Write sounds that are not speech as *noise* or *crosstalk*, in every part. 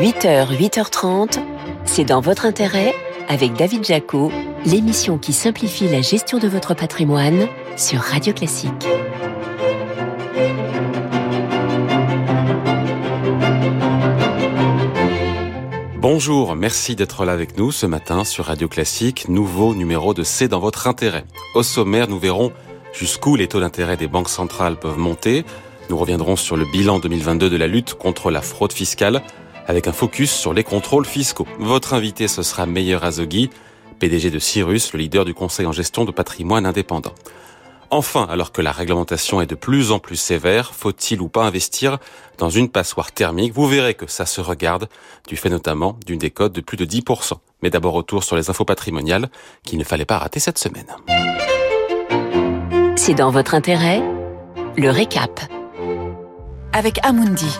8h, 8h30, c'est dans votre intérêt avec David Jaco, l'émission qui simplifie la gestion de votre patrimoine sur Radio Classique. Bonjour, merci d'être là avec nous ce matin sur Radio Classique, nouveau numéro de C'est dans votre intérêt. Au sommaire, nous verrons jusqu'où les taux d'intérêt des banques centrales peuvent monter. Nous reviendrons sur le bilan 2022 de la lutte contre la fraude fiscale avec un focus sur les contrôles fiscaux. Votre invité, ce sera Meyer Azogui, PDG de Cyrus, le leader du conseil en gestion de patrimoine indépendant. Enfin, alors que la réglementation est de plus en plus sévère, faut-il ou pas investir dans une passoire thermique? Vous verrez que ça se regarde, du fait notamment d'une décote de plus de 10%. Mais d'abord retour sur les infos patrimoniales qu'il ne fallait pas rater cette semaine. C'est dans votre intérêt? Le récap. Avec Amundi.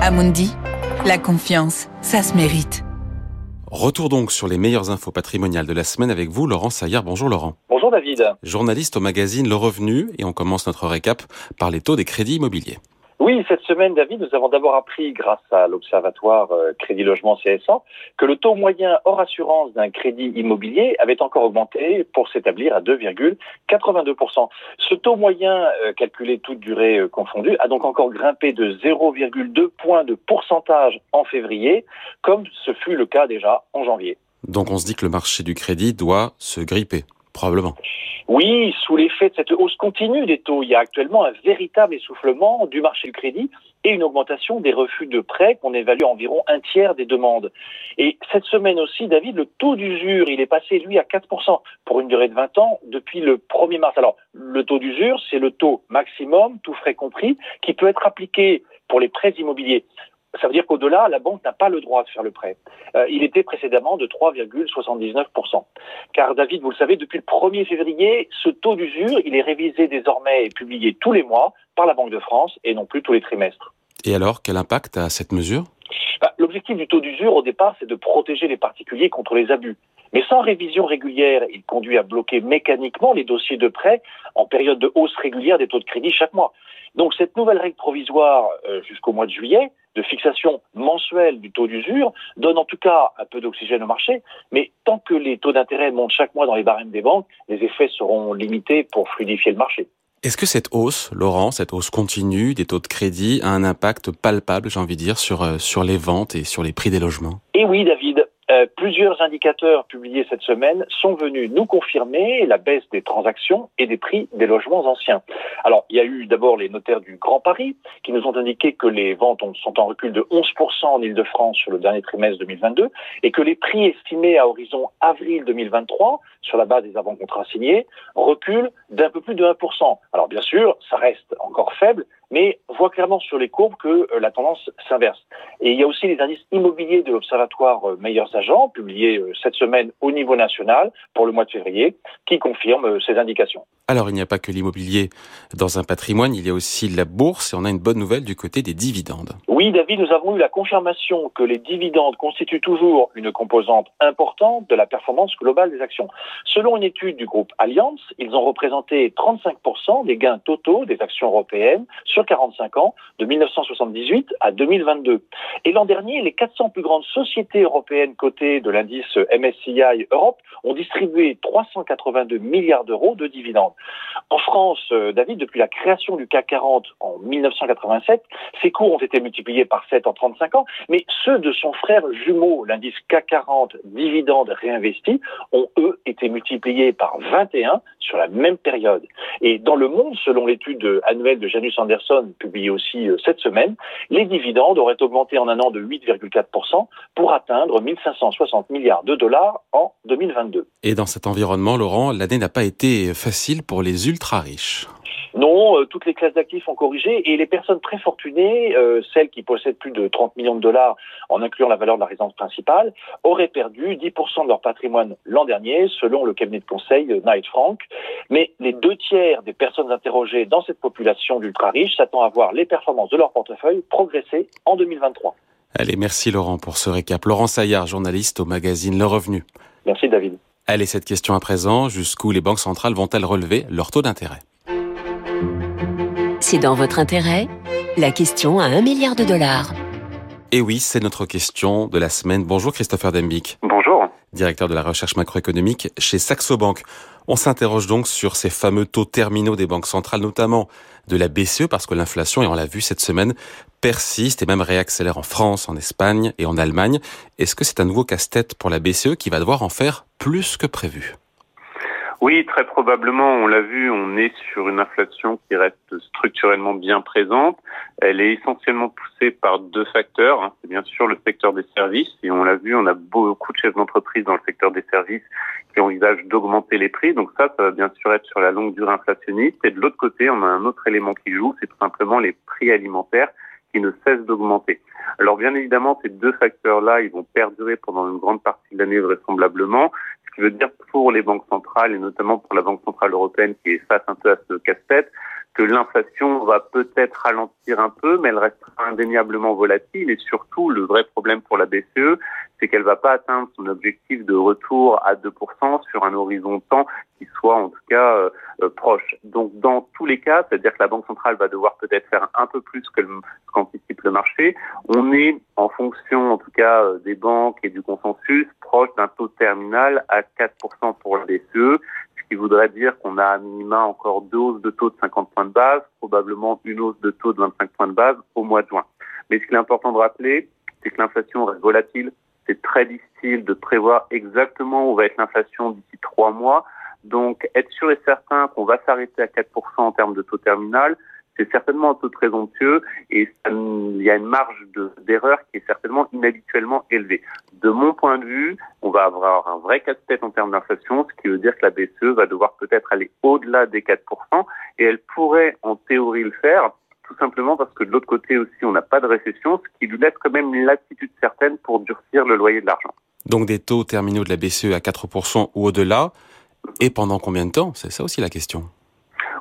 Amundi la confiance, ça se mérite. Retour donc sur les meilleures infos patrimoniales de la semaine avec vous, Laurent Saillard. Bonjour Laurent. Bonjour David. Journaliste au magazine Le Revenu et on commence notre récap par les taux des crédits immobiliers. Oui, cette semaine, David, nous avons d'abord appris, grâce à l'Observatoire euh, Crédit Logement CSA, que le taux moyen hors assurance d'un crédit immobilier avait encore augmenté pour s'établir à 2,82%. Ce taux moyen, euh, calculé toute durée euh, confondue, a donc encore grimpé de 0,2 points de pourcentage en février, comme ce fut le cas déjà en janvier. Donc on se dit que le marché du crédit doit se gripper. Probablement. Oui, sous l'effet de cette hausse continue des taux, il y a actuellement un véritable essoufflement du marché du crédit et une augmentation des refus de prêts qu'on évalue à environ un tiers des demandes. Et cette semaine aussi, David, le taux d'usure, il est passé, lui, à 4% pour une durée de 20 ans depuis le 1er mars. Alors, le taux d'usure, c'est le taux maximum, tout frais compris, qui peut être appliqué pour les prêts immobiliers ça veut dire qu'au-delà, la banque n'a pas le droit de faire le prêt. Euh, il était précédemment de 3,79%. Car David, vous le savez, depuis le 1er février, ce taux d'usure, il est révisé désormais et publié tous les mois par la Banque de France et non plus tous les trimestres. Et alors, quel impact a cette mesure? Bah, L'objectif du taux d'usure, au départ, c'est de protéger les particuliers contre les abus. Mais sans révision régulière, il conduit à bloquer mécaniquement les dossiers de prêt en période de hausse régulière des taux de crédit chaque mois. Donc cette nouvelle règle provisoire euh, jusqu'au mois de juillet, de fixation mensuelle du taux d'usure, donne en tout cas un peu d'oxygène au marché, mais tant que les taux d'intérêt montent chaque mois dans les barèmes des banques, les effets seront limités pour fluidifier le marché. Est-ce que cette hausse, Laurent, cette hausse continue des taux de crédit a un impact palpable, j'ai envie de dire, sur, euh, sur les ventes et sur les prix des logements? Eh oui, David. Euh, plusieurs indicateurs publiés cette semaine sont venus nous confirmer la baisse des transactions et des prix des logements anciens. Alors, il y a eu d'abord les notaires du Grand Paris qui nous ont indiqué que les ventes sont en recul de 11% en Ile-de-France sur le dernier trimestre 2022 et que les prix estimés à horizon avril 2023 sur la base des avant-contrats signés reculent d'un peu plus de 1%. Alors, bien sûr, ça reste encore faible, mais on voit clairement sur les courbes que euh, la tendance s'inverse. Et il y a aussi les indices immobiliers de l'Observatoire euh, Meilleurs Agents, publiés euh, cette semaine au niveau national pour le mois de février, qui confirment ces indications. Alors, il n'y a pas que l'immobilier dans un patrimoine, il y a aussi la bourse et on a une bonne nouvelle du côté des dividendes. Oui, David, nous avons eu la confirmation que les dividendes constituent toujours une composante importante de la performance globale des actions. Selon une étude du groupe Allianz, ils ont représenté 35% des gains totaux des actions européennes sur 45 ans, de 1978 à 2022. Et l'an dernier, les 400 plus grandes sociétés européennes cotées de l'indice MSCI Europe ont distribué 382 milliards d'euros de dividendes. En France, euh, David, depuis la création du CAC 40 en 1987, ces cours ont été multipliés par 7 en 35 ans, mais ceux de son frère jumeau, l'indice CAC 40 dividendes réinvestis, ont eux été multipliés par 21 sur la même période. Et dans le monde, selon l'étude annuelle de Janus Anderson, publiée aussi euh, cette semaine, les dividendes auraient augmenté en un an de 8,4% pour atteindre 1560 milliards de dollars en 2022. Et dans cet environnement, Laurent, l'année n'a pas été facile pour les ultra riches. Non, euh, toutes les classes d'actifs ont corrigé et les personnes très fortunées, euh, celles qui possèdent plus de 30 millions de dollars en incluant la valeur de la résidence principale, auraient perdu 10% de leur patrimoine l'an dernier, selon le cabinet de conseil Knight Frank. Mais les deux tiers des personnes interrogées dans cette population d'ultra riches s'attendent à voir les performances de leur portefeuille progresser en 2023. Allez, merci Laurent pour ce récap. Laurent Saillard, journaliste au magazine Le Revenu. Merci David. Allez, cette question à présent, jusqu'où les banques centrales vont-elles relever leur taux d'intérêt? C'est dans votre intérêt La question à un milliard de dollars. Et oui, c'est notre question de la semaine. Bonjour Christopher Dembic. Bonjour. Directeur de la recherche macroéconomique chez Saxo Bank. On s'interroge donc sur ces fameux taux terminaux des banques centrales, notamment de la BCE, parce que l'inflation, et on l'a vu cette semaine, persiste et même réaccélère en France, en Espagne et en Allemagne. Est-ce que c'est un nouveau casse-tête pour la BCE qui va devoir en faire plus que prévu? Oui, très probablement. On l'a vu, on est sur une inflation qui reste structurellement bien présente. Elle est essentiellement poussée par deux facteurs. Hein. C'est bien sûr le secteur des services. Et on l'a vu, on a beaucoup de chefs d'entreprise dans le secteur des services qui envisagent d'augmenter les prix. Donc ça, ça va bien sûr être sur la longue durée inflationniste. Et de l'autre côté, on a un autre élément qui joue, c'est tout simplement les prix alimentaires qui ne cessent d'augmenter. Alors bien évidemment, ces deux facteurs-là, ils vont perdurer pendant une grande partie de l'année vraisemblablement ce qui veut dire pour les banques centrales et notamment pour la Banque centrale européenne qui est face un peu à ce casse-tête, que l'inflation va peut-être ralentir un peu, mais elle restera indéniablement volatile. Et surtout, le vrai problème pour la BCE, c'est qu'elle va pas atteindre son objectif de retour à 2% sur un horizon temps qui soit en tout cas euh, euh, proche. Donc dans cas, c'est-à-dire que la Banque centrale va devoir peut-être faire un peu plus que qu'anticipe le marché. On est en fonction en tout cas euh, des banques et du consensus proche d'un taux terminal à 4% pour la BCE, ce qui voudrait dire qu'on a à minima encore deux hausses de taux de 50 points de base, probablement une hausse de taux de 25 points de base au mois de juin. Mais ce qu'il est important de rappeler, c'est que l'inflation reste volatile, c'est très difficile de prévoir exactement où va être l'inflation d'ici trois mois. Donc, être sûr et certain qu'on va s'arrêter à 4% en termes de taux terminal, c'est certainement un taux présomptueux et il y a une marge d'erreur qui est certainement inhabituellement élevée. De mon point de vue, on va avoir un vrai casse-tête en termes d'inflation, ce qui veut dire que la BCE va devoir peut-être aller au-delà des 4% et elle pourrait en théorie le faire tout simplement parce que de l'autre côté aussi, on n'a pas de récession, ce qui lui laisse quand même l'attitude certaine pour durcir le loyer de l'argent. Donc des taux terminaux de la BCE à 4% ou au-delà, et pendant combien de temps? C'est ça aussi la question.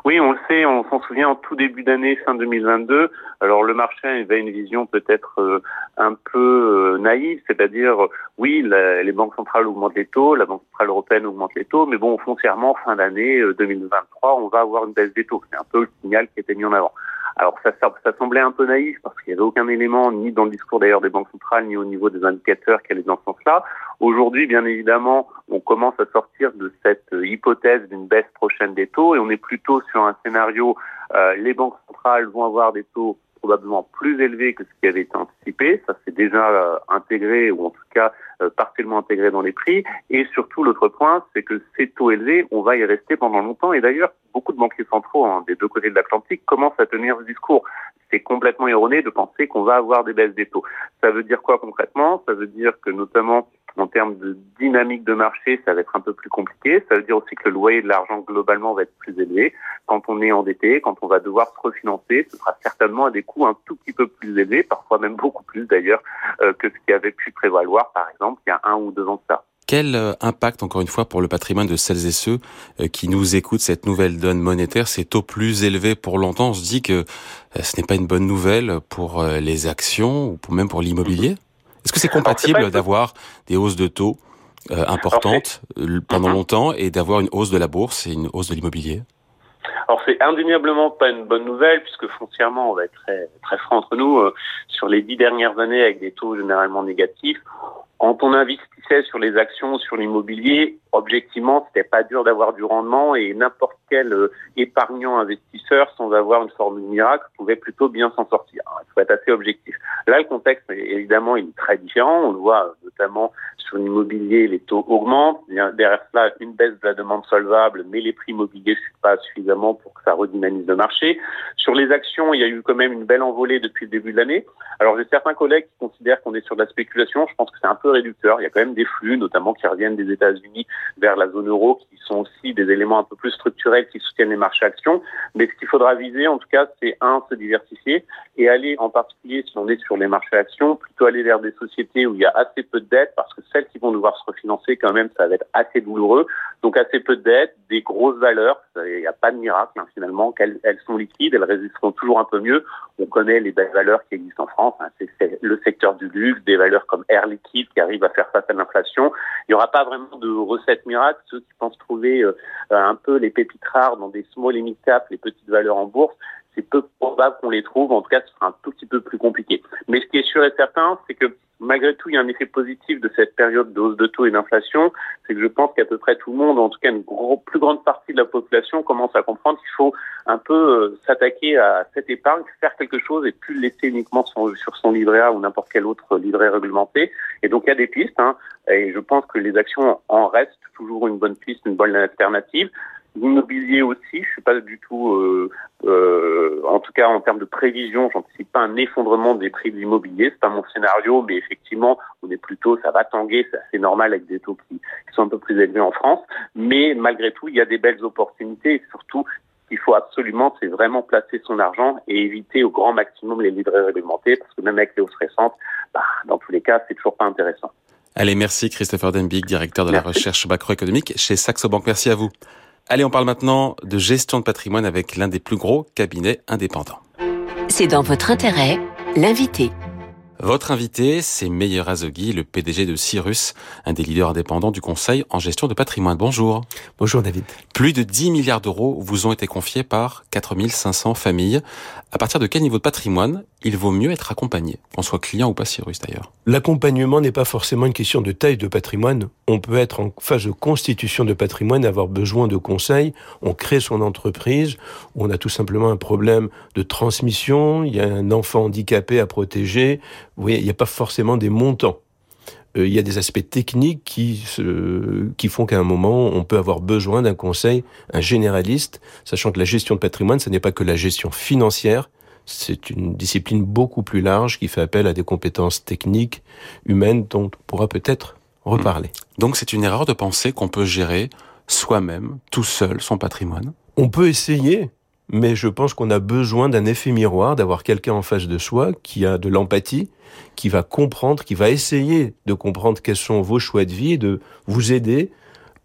Oui, on le sait, on s'en souvient en tout début d'année, fin 2022. Alors le marché avait une vision peut-être euh, un peu euh, naïve, c'est-à-dire oui, les banques centrales augmentent les taux, la Banque centrale européenne augmente les taux, mais bon, foncièrement, fin d'année 2023, euh, on va avoir une baisse des taux. C'est un peu le signal qui était mis en avant. Alors ça, semblait un peu naïf parce qu'il n'y avait aucun élément, ni dans le discours d'ailleurs des banques centrales, ni au niveau des indicateurs qui allaient dans ce sens-là. Aujourd'hui, bien évidemment, on commence à sortir de cette hypothèse d'une baisse prochaine des taux et on est plutôt sur un scénario, euh, les banques centrales vont avoir des taux probablement plus élevés que ce qui avait été anticipé. Ça c'est déjà euh, intégré ou en tout cas euh, partiellement intégré dans les prix. Et surtout l'autre point, c'est que ces taux élevés, on va y rester pendant longtemps. Et d'ailleurs, beaucoup de banquiers centraux hein, des deux côtés de l'Atlantique commencent à tenir ce discours. C'est complètement erroné de penser qu'on va avoir des baisses des taux. Ça veut dire quoi concrètement? Ça veut dire que notamment en termes de dynamique de marché, ça va être un peu plus compliqué. Ça veut dire aussi que le loyer de l'argent globalement va être plus élevé. Quand on est endetté, quand on va devoir se refinancer, ce sera certainement à des coûts un tout petit peu plus élevés, parfois même beaucoup plus d'ailleurs euh, que ce qui avait pu prévaloir par exemple il y a un ou deux ans de ça. Quel euh, impact, encore une fois, pour le patrimoine de celles et ceux euh, qui nous écoutent, cette nouvelle donne monétaire, ces taux plus élevés pour longtemps On se dit que ce n'est pas une bonne nouvelle pour les actions ou même pour l'immobilier? Est-ce que c'est compatible d'avoir des hausses de taux euh, importantes euh, pendant mhm. longtemps et d'avoir une hausse de la bourse et une hausse de l'immobilier? Alors c'est indéniablement pas une bonne nouvelle puisque foncièrement on va être très très franc entre nous euh, sur les dix dernières années avec des taux généralement négatifs. Quand on investissait sur les actions, sur l'immobilier, objectivement, c'était pas dur d'avoir du rendement et n'importe quel euh, épargnant investisseur, sans avoir une formule miracle, pouvait plutôt bien s'en sortir. Il faut être assez objectif. Là, le contexte, évidemment, est très différent. On le voit notamment sur l'immobilier, les taux augmentent. Derrière cela, une baisse de la demande solvable, mais les prix immobiliers ne suivent pas suffisamment pour que ça redynamise le marché. Sur les actions, il y a eu quand même une belle envolée depuis le début de l'année. Alors, j'ai certains collègues qui considèrent qu'on est sur de la spéculation. Je pense que c'est un peu réducteur. Il y a quand même des flux, notamment qui reviennent des États-Unis vers la zone euro, qui sont aussi des éléments un peu plus structurels qui soutiennent les marchés actions. Mais ce qu'il faudra viser, en tout cas, c'est un, se diversifier et aller, en particulier, si on est sur les marchés actions, plutôt aller vers des sociétés où il y a assez peu de dettes, parce que celles qui vont devoir se refinancer, quand même, ça va être assez douloureux. Donc, assez peu de dettes, des grosses valeurs. Il n'y a pas de miracle, hein, finalement, qu'elles elles sont liquides, elles résisteront toujours un peu mieux. On connaît les belles valeurs qui existent en France. Hein. c'est le secteur du luxe, des valeurs comme Air Liquide qui arrivent à faire face à l'inflation. Il n'y aura pas vraiment de recette miracle. Ceux qui pensent trouver euh, un peu les pépites rares dans des small et mid les petites valeurs en bourse, c'est peu probable qu'on les trouve. En tout cas, ce sera un tout petit peu plus compliqué. Mais ce qui est sûr et certain, c'est que malgré tout, il y a un effet positif de cette période de de taux et d'inflation. C'est que je pense qu'à peu près tout le monde, en tout cas une plus grande partie de la population, commence à comprendre qu'il faut un peu euh, s'attaquer à cette épargne, faire quelque chose et plus laisser uniquement sur son livret A ou n'importe quel autre livret réglementé. Et donc il y a des pistes. Hein, et je pense que les actions en restent toujours une bonne piste, une bonne alternative. L'immobilier aussi, je suis pas du tout, euh, euh, en tout cas en termes de prévision, j'anticipe pas un effondrement des prix de l'immobilier. C'est pas mon scénario, mais effectivement, on est plutôt, ça va tanguer, c'est assez normal avec des taux qui, qui, sont un peu plus élevés en France. Mais malgré tout, il y a des belles opportunités et surtout, il faut absolument, c'est vraiment placer son argent et éviter au grand maximum les livrets réglementés, parce que même avec les hausses récentes, bah, dans tous les cas, c'est toujours pas intéressant. Allez, merci Christopher Denbig, directeur de la recherche macroéconomique chez Saxo Bank. Merci à vous. Allez, on parle maintenant de gestion de patrimoine avec l'un des plus gros cabinets indépendants. C'est dans votre intérêt, l'invité. Votre invité, c'est Meyer Azogui, le PDG de Cyrus, un des leaders indépendants du Conseil en gestion de patrimoine. Bonjour. Bonjour David. Plus de 10 milliards d'euros vous ont été confiés par 4500 familles. À partir de quel niveau de patrimoine il vaut mieux être accompagné, qu'on soit client ou pas Cyrus d'ailleurs? L'accompagnement n'est pas forcément une question de taille de patrimoine. On peut être en phase de constitution de patrimoine, avoir besoin de conseils. On crée son entreprise, on a tout simplement un problème de transmission, il y a un enfant handicapé à protéger. Vous voyez, il n'y a pas forcément des montants. Euh, il y a des aspects techniques qui, qui font qu'à un moment, on peut avoir besoin d'un conseil, un généraliste, sachant que la gestion de patrimoine, ce n'est pas que la gestion financière, c'est une discipline beaucoup plus large qui fait appel à des compétences techniques, humaines, dont on pourra peut-être reparler. Hmm. Donc c'est une erreur de penser qu'on peut gérer soi-même, tout seul, son patrimoine? On peut essayer, mais je pense qu'on a besoin d'un effet miroir, d'avoir quelqu'un en face de soi qui a de l'empathie, qui va comprendre, qui va essayer de comprendre quels sont vos choix de vie et de vous aider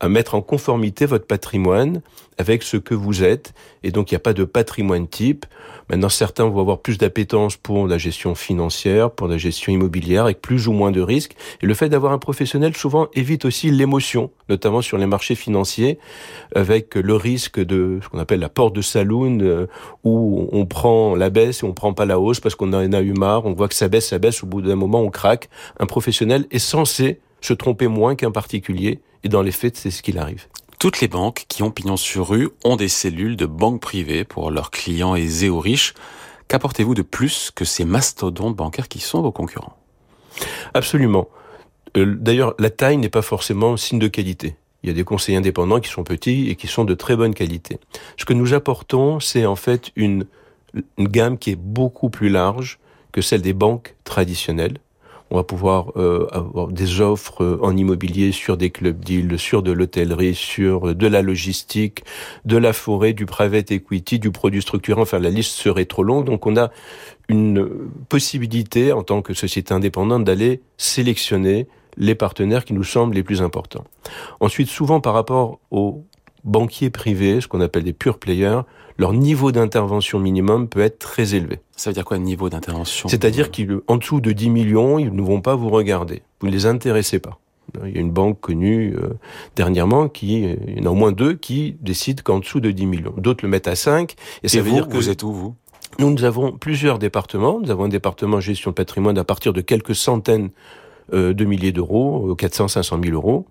à mettre en conformité votre patrimoine avec ce que vous êtes. Et donc, il n'y a pas de patrimoine type. Maintenant, certains vont avoir plus d'appétence pour la gestion financière, pour la gestion immobilière, avec plus ou moins de risques. Et le fait d'avoir un professionnel, souvent, évite aussi l'émotion, notamment sur les marchés financiers, avec le risque de ce qu'on appelle la porte de saloon, euh, où on prend la baisse et on prend pas la hausse parce qu'on en a eu marre, on voit que ça baisse, ça baisse, au bout d'un moment, on craque. Un professionnel est censé se tromper moins qu'un particulier, et dans les faits, c'est ce qu'il arrive. Toutes les banques qui ont pignon sur rue ont des cellules de banques privées pour leurs clients aisés ou riches. Qu'apportez-vous de plus que ces mastodontes bancaires qui sont vos concurrents? Absolument. Euh, d'ailleurs, la taille n'est pas forcément signe de qualité. Il y a des conseillers indépendants qui sont petits et qui sont de très bonne qualité. Ce que nous apportons, c'est en fait une, une gamme qui est beaucoup plus large que celle des banques traditionnelles. On va pouvoir euh, avoir des offres euh, en immobilier sur des clubs deals, sur de l'hôtellerie, sur euh, de la logistique, de la forêt, du private equity, du produit structurant. Enfin, la liste serait trop longue. Donc, on a une possibilité en tant que société indépendante d'aller sélectionner les partenaires qui nous semblent les plus importants. Ensuite, souvent par rapport aux banquiers privés, ce qu'on appelle des pure players, leur niveau d'intervention minimum peut être très élevé. Ça veut dire quoi, niveau d'intervention C'est-à-dire qu'en dessous de 10 millions, ils ne vont pas vous regarder. Vous ne les intéressez pas. Il y a une banque connue euh, dernièrement qui, il y en a au moins deux qui décident qu'en dessous de 10 millions. D'autres le mettent à 5. Et ça veut dire que vous êtes où, vous? Nous, nous avons plusieurs départements. Nous avons un département gestion de patrimoine à partir de quelques centaines euh, de milliers d'euros, 400, 500 000 euros.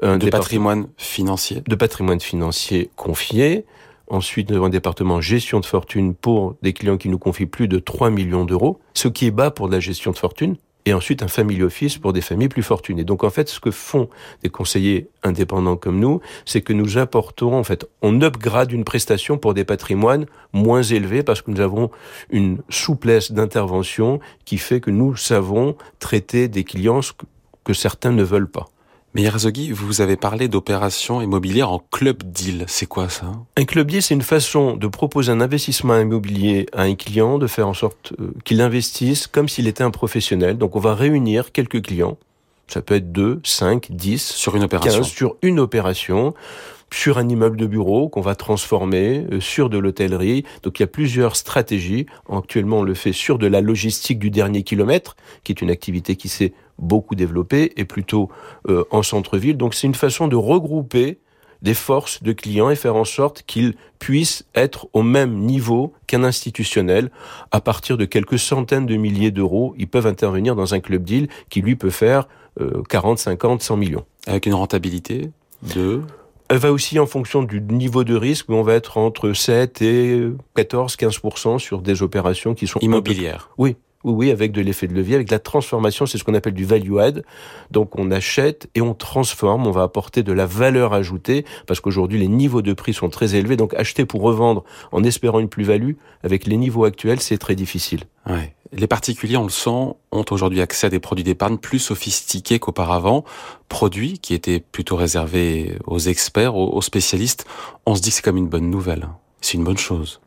Un de patrimoine financier? De patrimoine financier confié. Ensuite, un département gestion de fortune pour des clients qui nous confient plus de 3 millions d'euros, ce qui est bas pour de la gestion de fortune. Et ensuite, un family office pour des familles plus fortunées. Donc, en fait, ce que font des conseillers indépendants comme nous, c'est que nous apportons, en fait, on upgrade une prestation pour des patrimoines moins élevés parce que nous avons une souplesse d'intervention qui fait que nous savons traiter des clients que certains ne veulent pas. Mais Yarazogui, vous avez parlé d'opérations immobilières en club deal. C'est quoi ça? Un club deal, c'est une façon de proposer un investissement immobilier à un client, de faire en sorte euh, qu'il investisse comme s'il était un professionnel. Donc on va réunir quelques clients. Ça peut être 2, 5, 10. Sur une opération. 15, sur une opération sur un immeuble de bureau qu'on va transformer, euh, sur de l'hôtellerie. Donc il y a plusieurs stratégies. Actuellement, on le fait sur de la logistique du dernier kilomètre, qui est une activité qui s'est beaucoup développée et plutôt euh, en centre-ville. Donc c'est une façon de regrouper des forces de clients et faire en sorte qu'ils puissent être au même niveau qu'un institutionnel. À partir de quelques centaines de milliers d'euros, ils peuvent intervenir dans un club deal qui lui peut faire 40, 50, 100 millions. Avec une rentabilité de elle va aussi en fonction du niveau de risque, mais on va être entre 7 et 14, 15% sur des opérations qui sont immobilières. Oui, oui, oui, avec de l'effet de levier, avec de la transformation, c'est ce qu'on appelle du value add. Donc on achète et on transforme, on va apporter de la valeur ajoutée, parce qu'aujourd'hui les niveaux de prix sont très élevés, donc acheter pour revendre en espérant une plus-value, avec les niveaux actuels, c'est très difficile. Ouais. Les particuliers, on le sent, ont aujourd'hui accès à des produits d'épargne plus sophistiqués qu'auparavant, produits qui étaient plutôt réservés aux experts, aux spécialistes. On se dit que c'est comme une bonne nouvelle. C'est une bonne chose.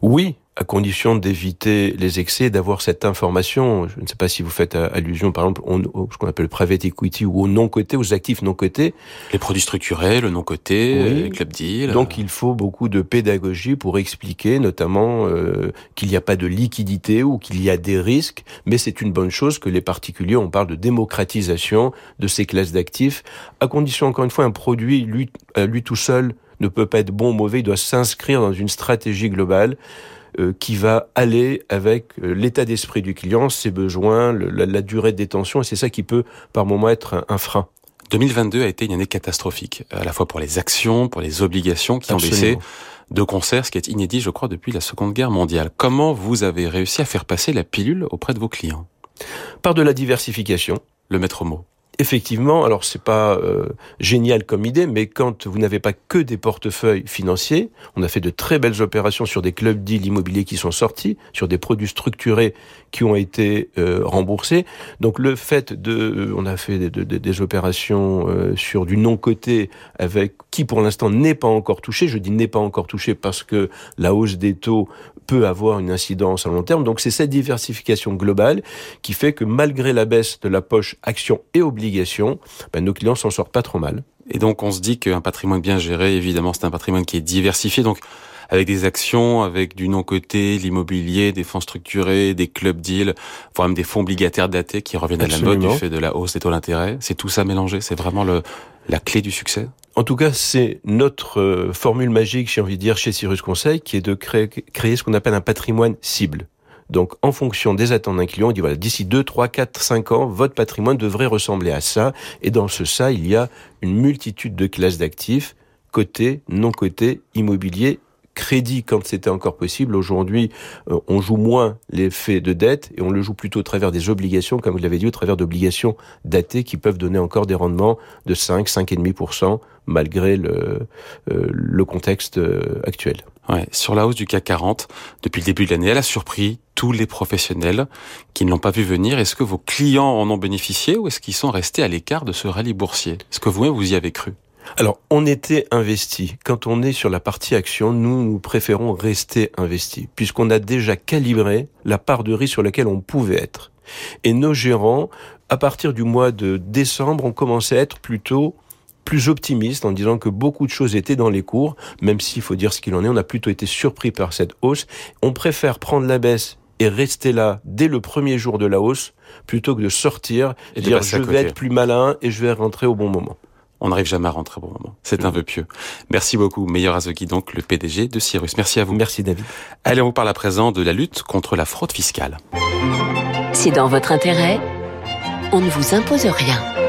Oui, à condition d'éviter les excès, d'avoir cette information. Je ne sais pas si vous faites allusion, par exemple, au, ce qu'on appelle le private equity ou au non-coté, aux actifs non-cotés. Les produits structurés, le non-coté, oui. les club deal. Donc il faut beaucoup de pédagogie pour expliquer, notamment euh, qu'il n'y a pas de liquidité ou qu'il y a des risques, mais c'est une bonne chose que les particuliers, on parle de démocratisation de ces classes d'actifs, à condition, encore une fois, un produit, lui, lui tout seul, ne peut pas être bon ou mauvais, il doit s'inscrire dans une stratégie globale. Euh, qui va aller avec euh, l'état d'esprit du client, ses besoins, la, durée de détention, et c'est ça qui peut par moment être un, frein. 2022 a été une année catastrophique, à la fois pour les actions, pour les obligations qui ont baissé de concert, ce qui est inédit, je crois, depuis la Seconde Guerre mondiale. Comment vous avez réussi à faire passer la pilule auprès de vos clients? Par de la diversification. Le maître mot effectivement, alors c'est pas euh, génial comme idée, mais quand vous n'avez pas que des portefeuilles financiers, on a fait de très belles opérations sur des clubs deals immobiliers qui sont sortis, sur des produits structurés qui ont été euh, remboursés. Donc le fait de, euh, on a fait des opérations sur du non coté avec qui pour l'instant n'est pas encore touché. Je dis n'est pas encore touché parce que la hausse des taux peut avoir une incidence à long terme. Donc c'est cette diversification globale qui fait que malgré la baisse de la poche actions et obligations, ben, nos clients s'en sortent pas trop mal. Et donc on se dit qu'un patrimoine bien géré, évidemment, c'est un patrimoine qui est diversifié. Donc avec des actions, avec du non-coté, l'immobilier, des fonds structurés, des clubs deals, voire même des fonds obligataires datés qui reviennent à la mode du fait de la hausse des taux d'intérêt. C'est tout ça mélangé, c'est vraiment le, la clé du succès en tout cas, c'est notre euh, formule magique, j'ai envie de dire, chez Cyrus Conseil, qui est de créer, ce qu'on appelle un patrimoine cible. Donc, en fonction des attentes d'un client, on dit voilà, d'ici 2, 3, 4, 5 ans, votre patrimoine devrait ressembler à ça. Et dans ce ça, il y a une multitude de classes d'actifs, côté, non côté, immobilier crédit quand c'était encore possible. Aujourd'hui, euh, on joue moins l'effet de dette et on le joue plutôt au travers des obligations, comme vous l'avez dit, au travers d'obligations datées qui peuvent donner encore des rendements de 5, 5,5% malgré le, euh, le contexte euh, actuel. Ouais, sur la hausse du CAC 40, depuis le début de l'année, elle a surpris tous les professionnels qui ne l'ont pas vu venir. Est-ce que vos clients en ont bénéficié ou est-ce qu'ils sont restés à l'écart de ce rallye boursier? Est-ce que vous-même vous y avez cru? Alors, on était investi. Quand on est sur la partie action, nous, nous préférons rester investis, puisqu'on a déjà calibré la part de risque sur laquelle on pouvait être. Et nos gérants, à partir du mois de décembre, ont commencé à être plutôt plus optimistes en disant que beaucoup de choses étaient dans les cours, même s'il faut dire ce qu'il en est, on a plutôt été surpris par cette hausse. On préfère prendre la baisse et rester là dès le premier jour de la hausse plutôt que de sortir et dire je vais être plus malin et je vais rentrer au bon moment on n'arrive jamais à rentrer au bon moment. C'est un vœu pieux. Merci beaucoup, Meilleur Azoki, donc le PDG de Cyrus. Merci à vous. Merci David. Allez, on vous parle à présent de la lutte contre la fraude fiscale. C'est dans votre intérêt. On ne vous impose rien.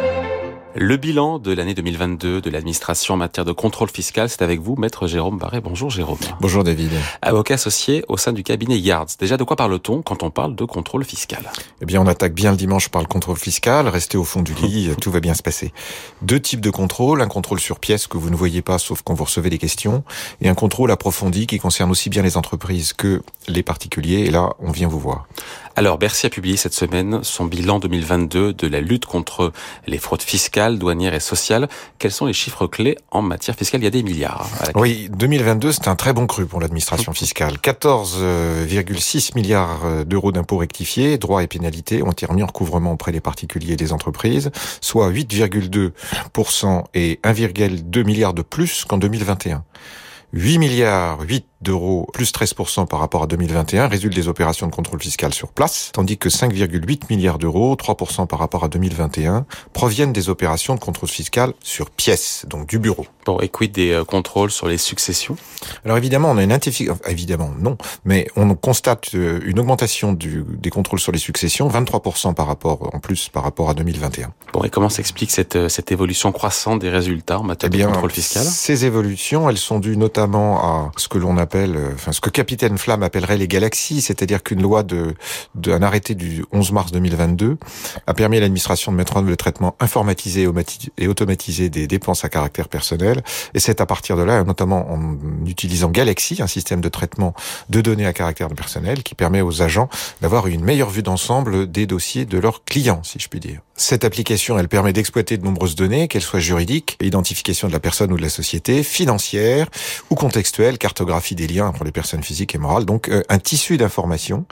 Le bilan de l'année 2022 de l'administration en matière de contrôle fiscal, c'est avec vous, maître Jérôme Barré. Bonjour Jérôme. Bonjour David. Avocat associé au sein du cabinet Yards. Déjà, de quoi parle-t-on quand on parle de contrôle fiscal? Eh bien, on attaque bien le dimanche par le contrôle fiscal. Restez au fond du lit, *laughs* tout va bien se passer. Deux types de contrôle. Un contrôle sur pièce que vous ne voyez pas sauf quand vous recevez des questions. Et un contrôle approfondi qui concerne aussi bien les entreprises que les particuliers. Et là, on vient vous voir. Alors, Bercy a publié cette semaine son bilan 2022 de la lutte contre les fraudes fiscales, douanières et sociales. Quels sont les chiffres clés en matière fiscale? Il y a des milliards. Oui, 2022, c'est un très bon cru pour l'administration fiscale. 14,6 milliards d'euros d'impôts rectifiés, droits et pénalités ont été remis en recouvrement auprès des particuliers et des entreprises, soit 8,2% et 1,2 milliard de plus qu'en 2021. 8 milliards 8 d'euros, plus 13% par rapport à 2021, résulte des opérations de contrôle fiscal sur place, tandis que 5,8 milliards d'euros, 3% par rapport à 2021, proviennent des opérations de contrôle fiscal sur pièces, donc du bureau. Bon, et quid des euh, contrôles sur les successions? Alors évidemment, on a une évidemment non, mais on constate euh, une augmentation du, des contrôles sur les successions, 23% par rapport en plus par rapport à 2021. Bon, et comment s'explique cette, euh, cette évolution croissante des résultats en matière eh bien, de contrôle fiscal? Ces évolutions, elles sont dues notamment à ce que l'on enfin ce que Capitaine Flamme appellerait les galaxies, c'est-à-dire qu'une loi de, d'un arrêté du 11 mars 2022 a permis à l'administration de mettre en œuvre le traitement informatisé et automatisé des dépenses à caractère personnel, et c'est à partir de là, notamment en utilisant Galaxy, un système de traitement de données à caractère personnel qui permet aux agents d'avoir une meilleure vue d'ensemble des dossiers de leurs clients, si je puis dire. Cette application, elle permet d'exploiter de nombreuses données, qu'elles soient juridiques, identification de la personne ou de la société, financière ou contextuelle, cartographie des liens entre les personnes physiques et morales. Donc euh, un tissu d'informations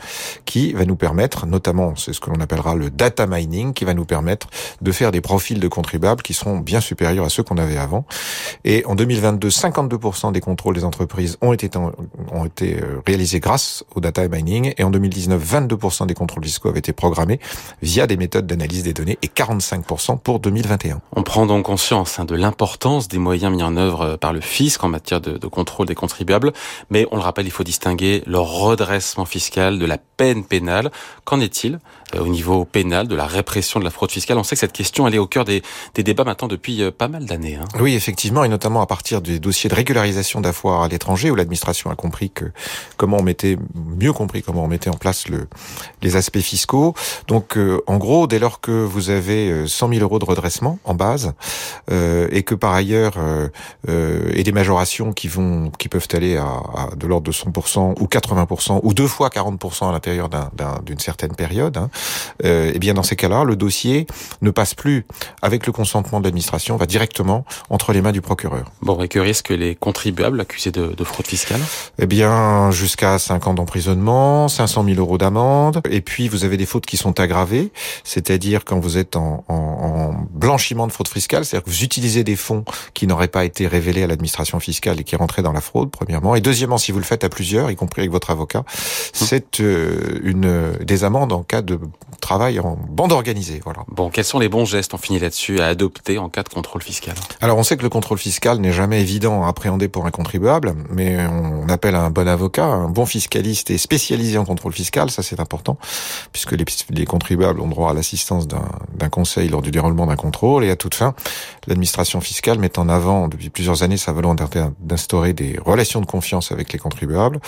qui va nous permettre, notamment, c'est ce que l'on appellera le data mining, qui va nous permettre de faire des profils de contribuables qui seront bien supérieurs à ceux qu'on avait avant. Et en 2022, 52% des contrôles des entreprises ont été ont été euh, réalisés grâce au data mining. Et en 2019, 22% des contrôles fiscaux avaient été programmés via des méthodes d'analyse des données et 45% pour 2021. On prend donc conscience hein, de l'importance des moyens mis en œuvre euh, par le fisc en matière de, de, contrôle des contribuables, mais on le rappelle, il faut distinguer le redressement fiscal de la peine pénale. Qu'en est-il euh, au niveau pénal de la répression de la fraude fiscale? On sait que cette question elle est au cœur des, des débats maintenant depuis euh, pas mal d'années. Hein. Oui, effectivement, et notamment à partir des dossiers de régularisation d'affaires à l'étranger où l'administration a compris que comment on mettait mieux compris comment on mettait en place le, les aspects fiscaux. Donc, en gros, dès lors que vous avez 100 euh, 000 euros de redressement en base euh, et que par ailleurs euh, euh, et des majorations qui vont qui peuvent aller à, à de l'ordre de 100% ou 80% ou deux fois 40% à l'intérieur d'une certaine période, hein, euh, et eh bien dans ces cas-là, le dossier ne passe plus avec le consentement de l'administration, va directement entre les mains du procureur. Bon, et que risquent les contribuables accusés de, de fraude fiscale? Eh bien, jusqu'à 5 ans d'emprisonnement, 500 000 euros d'amende, et puis vous avez des fautes qui sont aggravées, c'est-à-dire quand vous êtes en, en, en blanchiment de fraude fiscale, c'est-à-dire que vous utilisez des fonds qui n'auraient pas été révélés à l'administration fiscale et qui rentraient dans la fraude, premièrement. Et deuxièmement, si vous le faites à plusieurs, y compris avec votre avocat, c'est euh, une des amendes en cas de travail en bande organisée. Voilà. Bon, quels sont les bons gestes, on finit là-dessus, à adopter en cas de contrôle fiscal? Alors, on sait que le contrôle fiscal n'est jamais évident à appréhender pour un contribuable, mais on appelle un bon avocat, un bon fiscaliste et spécialisé en contrôle fiscal, ça c'est important, puisque les, les contribuables ont droit à l'assistance d'un conseil lors du déroulement d'un contrôle. Et à toute fin, l'administration fiscale met en avant depuis plusieurs années sa volonté d'instaurer des relations de confiance avec les contribuables.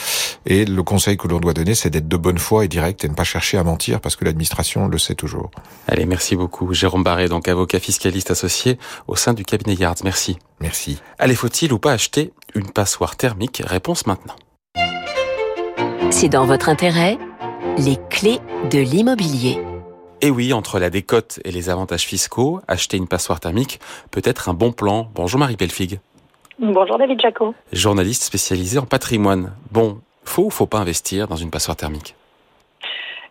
Et le conseil que l'on doit donner, c'est d'être de bonne foi et direct et ne pas chercher à mentir parce que l'administration le sait toujours. Allez, merci beaucoup. Jérôme Barré, donc avocat fiscaliste associé au sein du cabinet Yards. Merci. Merci. Allez, faut-il ou pas acheter une passoire thermique? Réponse maintenant. C'est dans votre intérêt les clés de l'immobilier. Et oui, entre la décote et les avantages fiscaux, acheter une passoire thermique peut être un bon plan. Bonjour Marie Pelfig. Bonjour David Jaco. Journaliste spécialisé en patrimoine. Bon, faut ou faut pas investir dans une passoire thermique?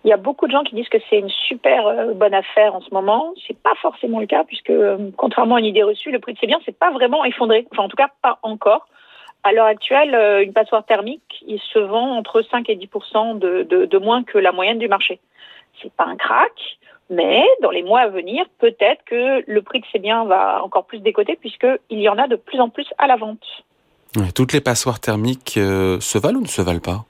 Il y a beaucoup de gens qui disent que c'est une super euh, bonne affaire en ce moment. C'est pas forcément le cas puisque, euh, contrairement à une idée reçue, le prix de ces biens c'est pas vraiment effondré. Enfin, en tout cas, pas encore. À l'heure actuelle, euh, une passoire thermique, il se vend entre 5 et 10 de, de, de moins que la moyenne du marché. C'est pas un crack, mais dans les mois à venir, peut-être que le prix de ces biens va encore plus décoter puisqu'il y en a de plus en plus à la vente. Toutes les passoires thermiques euh, se valent ou ne se valent pas?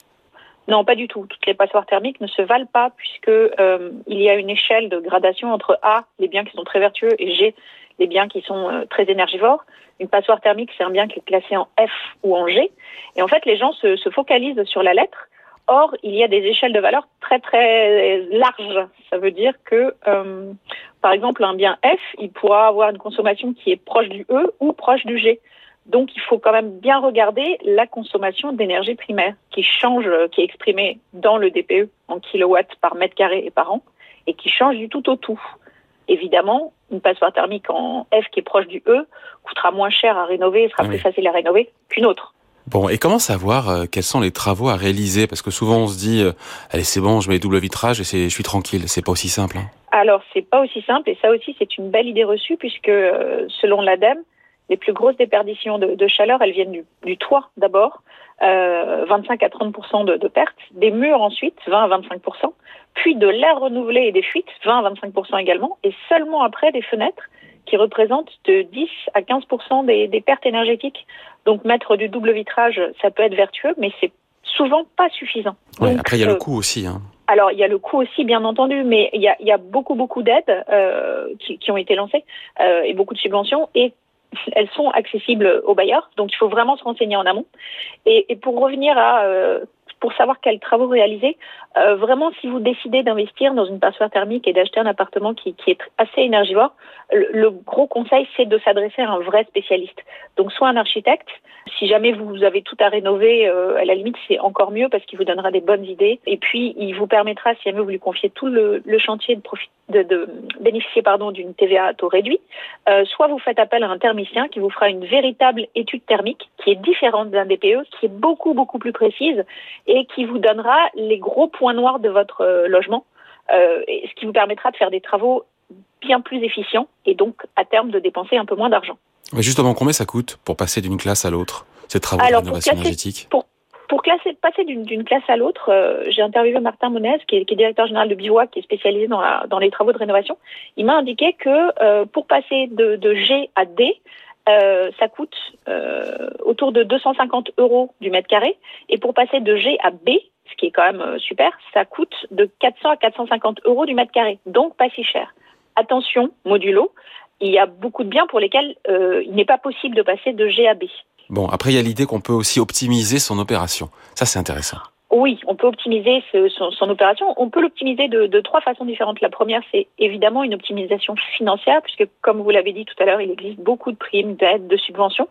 Non, pas du tout. Toutes les passoires thermiques ne se valent pas puisque euh, il y a une échelle de gradation entre A, les biens qui sont très vertueux, et G, les biens qui sont euh, très énergivores. Une passoire thermique, c'est un bien qui est classé en F ou en G. Et en fait, les gens se, se focalisent sur la lettre Or, il y a des échelles de valeur très très larges. Ça veut dire que, euh, par exemple, un bien F, il pourra avoir une consommation qui est proche du E ou proche du G. Donc, il faut quand même bien regarder la consommation d'énergie primaire qui change, qui est exprimée dans le DPE en kilowatts par mètre carré et par an, et qui change du tout au tout. Évidemment, une passoire thermique en F qui est proche du E coûtera moins cher à rénover, sera ah oui. plus facile à rénover qu'une autre. Bon, et comment savoir euh, quels sont les travaux à réaliser? Parce que souvent on se dit, euh, allez c'est bon, je mets double vitrage et je suis tranquille. C'est pas aussi simple. Hein. Alors c'est pas aussi simple et ça aussi c'est une belle idée reçue puisque euh, selon l'ADEME, Les plus grosses déperditions de, chaleur, elles viennent du, toit d'abord, euh, 25 à 30 de, de pertes, des murs ensuite, 20 à 25 puis de l'air renouvelé et des fuites, 20 à 25% également, et seulement après des fenêtres qui représentent de 10 à 15 des, des pertes énergétiques. Donc mettre du double vitrage, ça peut être vertueux, mais c'est souvent pas suffisant. Ouais, Donc, après, il y a le euh, coût aussi. Hein. alors, il y a le coût aussi, bien entendu, mais il y a, il y a beaucoup, beaucoup d'aides euh, qui, qui ont été lancées euh, et beaucoup de subventions et *laughs* elles sont accessibles aux bailleurs. Donc, il faut vraiment se renseigner en amont. Et, et pour revenir à, pour savoir quels travaux réaliser, euh, vraiment, si vous décidez d'investir dans une passoire thermique et d'acheter un appartement qui, est assez énergivore, le, gros conseil, c'est de s'adresser à un vrai spécialiste. Donc, soit un architecte, si jamais vous avez tout à rénover, euh, à la limite, c'est encore mieux parce qu'il vous donnera des bonnes idées. Et puis, il vous permettra, si jamais vous lui confiez tout le, chantier, de bénéficier pardon d'une TVA à taux réduit. Euh, soit vous faites appel à un thermicien qui vous fera une véritable étude thermique qui est différente d'un DPE, qui est beaucoup, beaucoup plus précise et qui vous donnera les gros points noirs de votre euh, logement, euh, ce qui vous permettra de faire des travaux bien plus efficients et donc, à terme, de dépenser un peu moins d'argent. Mais justement, combien ça coûte pour passer d'une classe à l'autre, ces travaux Alors, de pour rénovation classer- énergétique? Pour, pour classer, passer d'une d'une classe à l'autre, euh, j'ai interviewé Martin Monez, qui est, qui est directeur général de Bivouac, qui est spécialisé dans, la- dans les travaux de rénovation. Il m'a indiqué que euh, pour passer de, de G à D, euh, ça coûte euh, autour de 250 euros du mètre carré. Et pour passer de G à B, ce qui est quand même euh, super, ça coûte de 400 à 450 euros du mètre carré. Donc pas si cher. Attention, modulo, il y a beaucoup de biens pour lesquels il n'est pas possible de passer de G à B. Bon, après, il y a l'idée qu'on peut aussi optimiser son opération. Ça, c'est intéressant. Oui, on peut optimiser son, opération. On peut l'optimiser de, trois façons différentes. La première, c'est évidemment une optimisation financière, puisque comme vous l'avez dit tout à l'heure, il existe beaucoup de primes, d'aides, de subventions.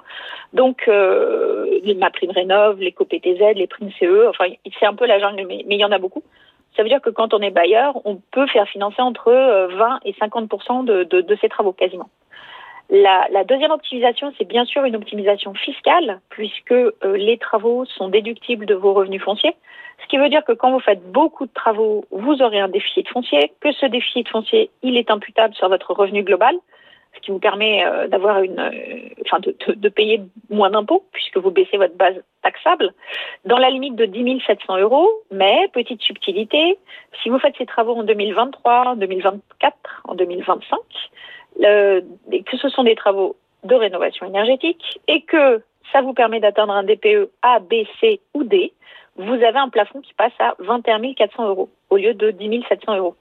Donc, euh, ma prime rénov, les PTZ, les primes CE, enfin, c'est un peu la jungle, mais, il y en a beaucoup. Ça veut dire que quand on est bailleur, on peut faire financer entre euh, 20 et 50 de, de, de ses travaux, quasiment. La, deuxième optimisation, c'est bien sûr une optimisation fiscale, puisque euh, les travaux sont déductibles de vos revenus fonciers. Ce qui veut dire que quand vous faites beaucoup de travaux, vous aurez un déficit foncier, que ce déficit foncier, il est imputable sur votre revenu global, ce qui vous permet euh, d'avoir une, euh, enfin, de, de, de payer moins d'impôts puisque vous baissez votre base taxable dans la limite de 10 700 euros. Mais petite subtilité, si vous faites ces travaux en 2023, en 2024, en 2025, et que ce sont des travaux de rénovation énergétique et que ça vous permet d'atteindre un DPE A, B, C ou D, vous avez un plafond qui passe à 21 400 euros au lieu de 10 700 euros.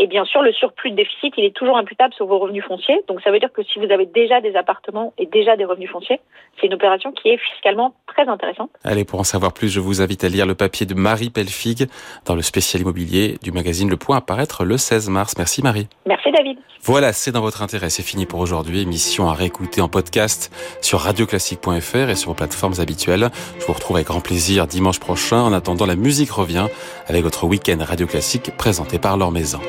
Et bien sûr, le surplus de déficit, il est toujours imputable sur vos revenus fonciers. Donc ça veut dire que si vous avez déjà des appartements et déjà des revenus fonciers, c'est une opération qui est fiscalement très intéressante. Allez, pour en savoir plus, je vous invite à lire le papier de Marie Pelfig dans le spécial immobilier du magazine Le Point à paraître le 16 mars. Merci Marie. Merci David. Voilà, c'est dans votre intérêt. C'est fini pour aujourd'hui. Émission à réécouter en podcast sur radioclassique.fr et sur vos plateformes habituelles. Je vous retrouve avec grand plaisir dimanche prochain. En attendant, la musique revient avec votre week-end Radio Classique présenté par Laure Maison.